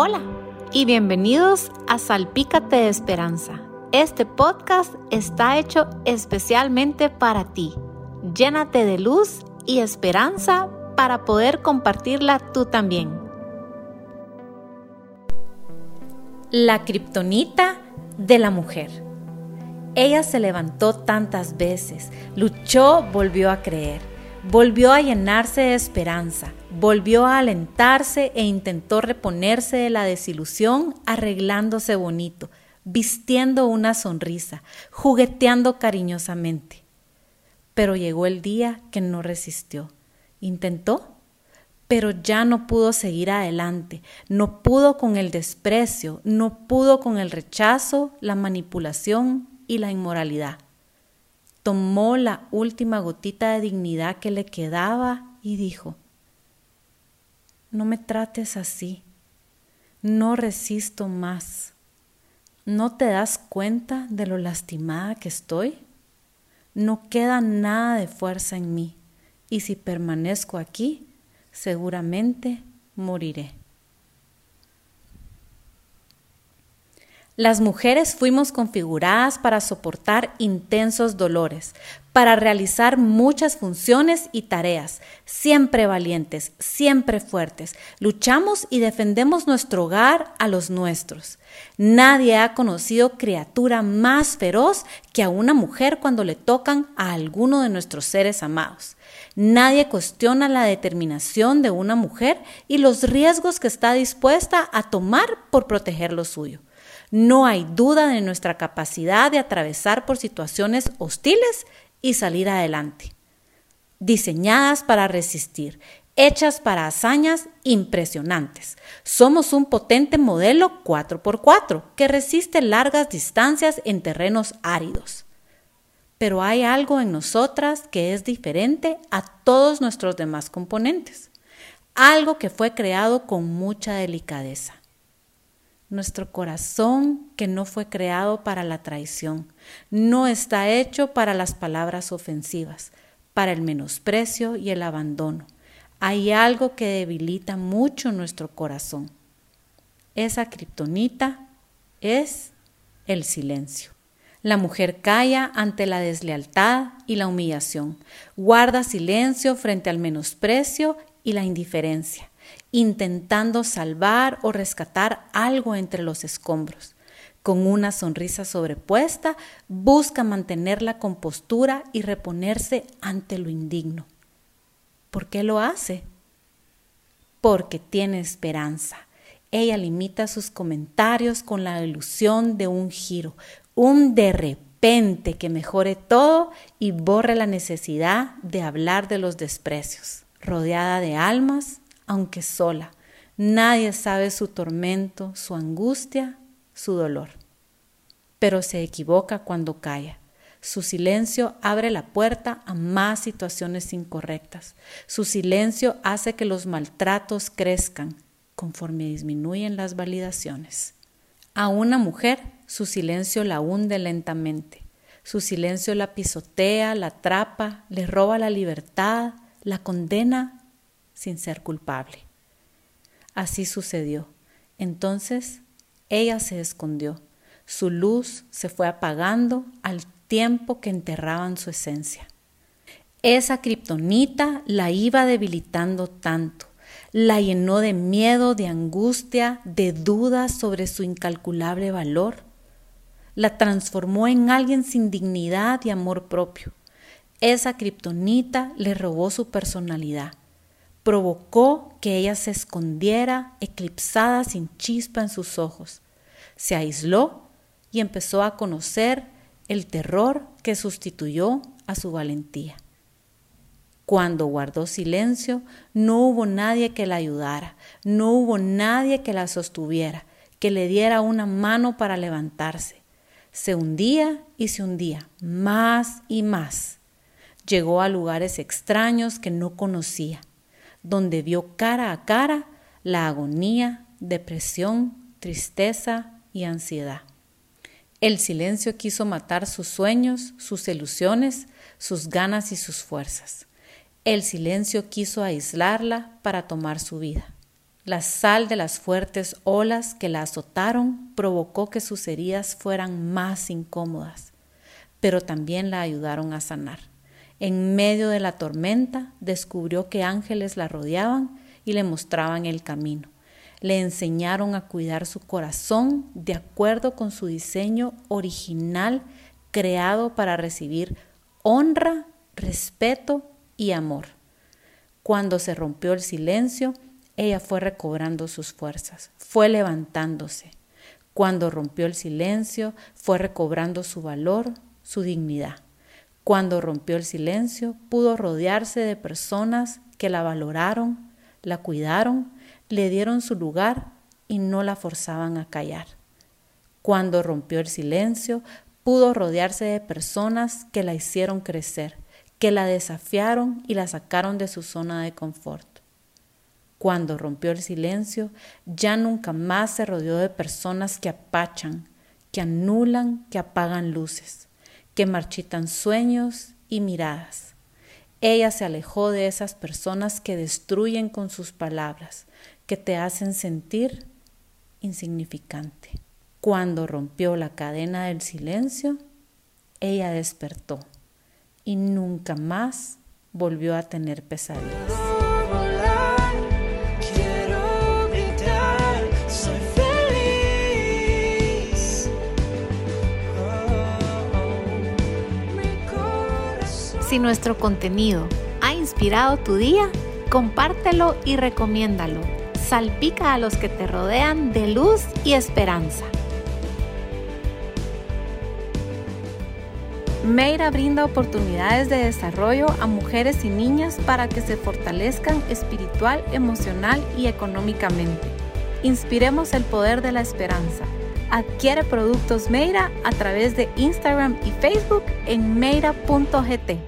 Hola y bienvenidos a Salpícate de Esperanza. Este podcast está hecho especialmente para ti. Llénate de luz y esperanza para poder compartirla tú también. La kriptonita de la mujer. Ella se levantó tantas veces, luchó, volvió a creer, volvió a llenarse de esperanza, volvió a alentarse e intentó reponerse de la desilusión arreglándose bonito, vistiendo una sonrisa, jugueteando cariñosamente. Pero llegó el día que no resistió. Intentó, pero ya no pudo seguir adelante, no pudo con el desprecio, no pudo con el rechazo, la manipulación y la inmoralidad. Tomó la última gotita de dignidad que le quedaba y dijo, no me trates así, no resisto más. ¿No te das cuenta de lo lastimada que estoy? No queda nada de fuerza en mí, y si permanezco aquí, seguramente moriré. Las mujeres fuimos configuradas para soportar intensos dolores, para realizar muchas funciones y tareas, siempre valientes, siempre fuertes. Luchamos y defendemos nuestro hogar a los nuestros. Nadie ha conocido criatura más feroz que a una mujer cuando le tocan a alguno de nuestros seres amados. Nadie cuestiona la determinación de una mujer y los riesgos que está dispuesta a tomar por proteger lo suyo. No hay duda de nuestra capacidad de atravesar por situaciones hostiles y salir adelante. Diseñadas para resistir, hechas para hazañas impresionantes. Somos un potente modelo 4x4 que resiste largas distancias en terrenos áridos. Pero hay algo en nosotras que es diferente a todos nuestros demás componentes. Algo que fue creado con mucha delicadeza nuestro corazón que no fue creado para la traición, no está hecho para las palabras ofensivas, para el menosprecio y el abandono. Hay algo que debilita mucho nuestro corazón. Esa kriptonita es el silencio. La mujer calla ante la deslealtad y la humillación, guarda silencio frente al menosprecio y la indiferencia intentando salvar o rescatar algo entre los escombros. Con una sonrisa sobrepuesta, busca mantener la compostura y reponerse ante lo indigno. ¿Por qué lo hace? Porque tiene esperanza. Ella limita sus comentarios con la ilusión de un giro, un de repente que mejore todo y borre la necesidad de hablar de los desprecios. Rodeada de almas, aunque sola. Nadie sabe su tormento, su angustia, su dolor. Pero se equivoca cuando calla. Su silencio abre la puerta a más situaciones incorrectas. Su silencio hace que los maltratos crezcan conforme disminuyen las validaciones. A una mujer su silencio la hunde lentamente. Su silencio la pisotea, la atrapa, le roba la libertad, la condena sin ser culpable. Así sucedió. Entonces ella se escondió. Su luz se fue apagando al tiempo que enterraban su esencia. Esa kriptonita la iba debilitando tanto, la llenó de miedo, de angustia, de dudas sobre su incalculable valor. La transformó en alguien sin dignidad y amor propio. Esa kriptonita le robó su personalidad provocó que ella se escondiera, eclipsada sin chispa en sus ojos. Se aisló y empezó a conocer el terror que sustituyó a su valentía. Cuando guardó silencio, no hubo nadie que la ayudara, no hubo nadie que la sostuviera, que le diera una mano para levantarse. Se hundía y se hundía, más y más. Llegó a lugares extraños que no conocía donde vio cara a cara la agonía, depresión, tristeza y ansiedad. El silencio quiso matar sus sueños, sus ilusiones, sus ganas y sus fuerzas. El silencio quiso aislarla para tomar su vida. La sal de las fuertes olas que la azotaron provocó que sus heridas fueran más incómodas, pero también la ayudaron a sanar. En medio de la tormenta descubrió que ángeles la rodeaban y le mostraban el camino. Le enseñaron a cuidar su corazón de acuerdo con su diseño original creado para recibir honra, respeto y amor. Cuando se rompió el silencio, ella fue recobrando sus fuerzas, fue levantándose. Cuando rompió el silencio, fue recobrando su valor, su dignidad. Cuando rompió el silencio, pudo rodearse de personas que la valoraron, la cuidaron, le dieron su lugar y no la forzaban a callar. Cuando rompió el silencio, pudo rodearse de personas que la hicieron crecer, que la desafiaron y la sacaron de su zona de confort. Cuando rompió el silencio, ya nunca más se rodeó de personas que apachan, que anulan, que apagan luces, que marchitan sueños y miradas. Ella se alejó de esas personas que destruyen con sus palabras, que te hacen sentir insignificante. Cuando rompió la cadena del silencio, ella despertó y nunca más volvió a tener pesadillas. Nuestro contenido ha inspirado tu día, compártelo y recomiéndalo. Salpica a los que te rodean de luz y esperanza. Meira brinda oportunidades de desarrollo a mujeres y niñas para que se fortalezcan espiritual, emocional y económicamente. Inspiremos el poder de la esperanza. Adquiere productos Meira a través de Instagram y Facebook en meira.gt.